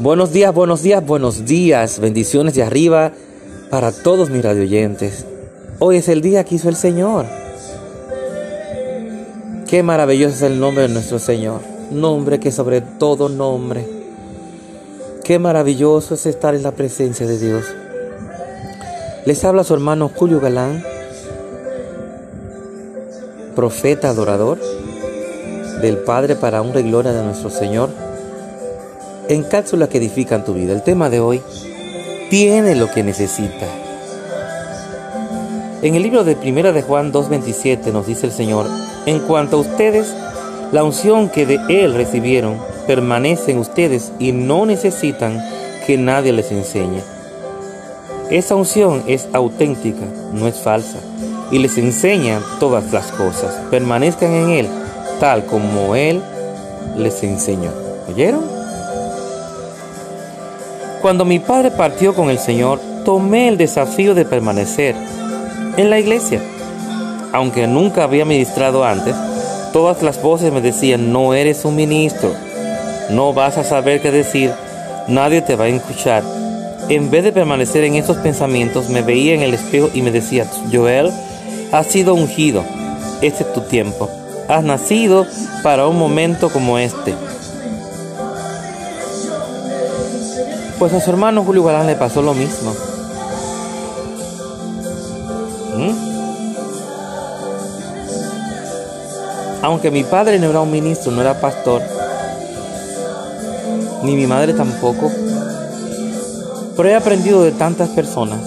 Buenos días, buenos días, buenos días. Bendiciones de arriba para todos mis radioyentes. Hoy es el día que hizo el Señor. Qué maravilloso es el nombre de nuestro Señor. Nombre que sobre todo nombre. Qué maravilloso es estar en la presencia de Dios. Les habla su hermano Julio Galán, profeta adorador del Padre para honra y gloria de nuestro Señor en cápsulas que edifican tu vida. El tema de hoy tiene lo que necesita. En el libro de Primera de Juan 2.27 nos dice el Señor, en cuanto a ustedes, la unción que de Él recibieron permanece en ustedes y no necesitan que nadie les enseñe. Esa unción es auténtica, no es falsa, y les enseña todas las cosas. Permanezcan en Él, tal como Él les enseñó. ¿Oyeron? Cuando mi padre partió con el Señor, tomé el desafío de permanecer en la iglesia. Aunque nunca había ministrado antes, todas las voces me decían, no eres un ministro, no vas a saber qué decir, nadie te va a escuchar. En vez de permanecer en esos pensamientos, me veía en el espejo y me decía, Joel, has sido ungido, este es tu tiempo, has nacido para un momento como este. Pues a su hermano Julio Galán le pasó lo mismo. ¿Mm? Aunque mi padre no era un ministro, no era pastor, ni mi madre tampoco, pero he aprendido de tantas personas.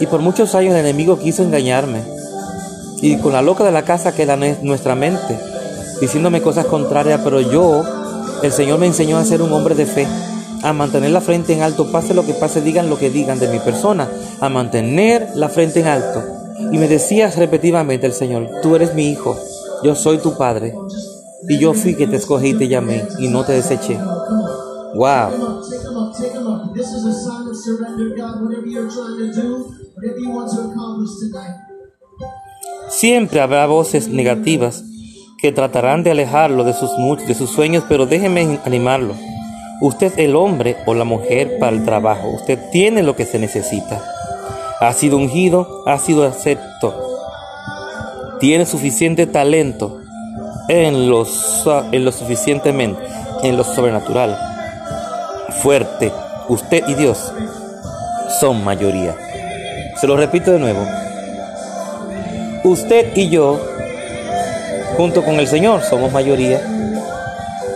Y por muchos años el enemigo quiso engañarme. Y con la loca de la casa que era nuestra mente, diciéndome cosas contrarias, pero yo el Señor me enseñó a ser un hombre de fe, a mantener la frente en alto, pase lo que pase, digan lo que digan de mi persona, a mantener la frente en alto. Y me decía repetidamente el Señor, tú eres mi hijo, yo soy tu padre, y yo fui que te escogí y te llamé, y no te deseché. Wow. Siempre habrá voces negativas que tratarán de alejarlo de sus, de sus sueños, pero déjeme animarlo. Usted es el hombre o la mujer para el trabajo. Usted tiene lo que se necesita. Ha sido ungido, ha sido acepto. Tiene suficiente talento en, en lo suficientemente, en lo sobrenatural. Fuerte. Usted y Dios son mayoría. Se lo repito de nuevo. Usted y yo junto con el Señor somos mayoría.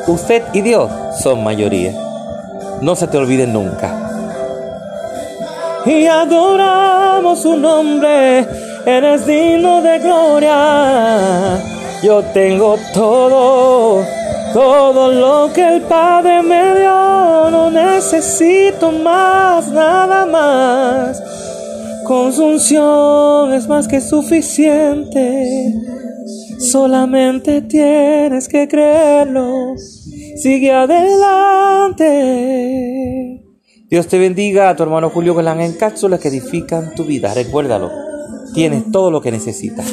Usted y Dios son mayoría. No se te olvide nunca. Y adoramos su nombre, eres digno de gloria. Yo tengo todo, todo lo que el Padre me dio. No necesito más, nada más. Con su unción es más que suficiente. Solamente tienes que creerlo. Sigue adelante. Dios te bendiga a tu hermano Julio Galán en cápsulas que edifican tu vida. Recuérdalo, tienes todo lo que necesitas.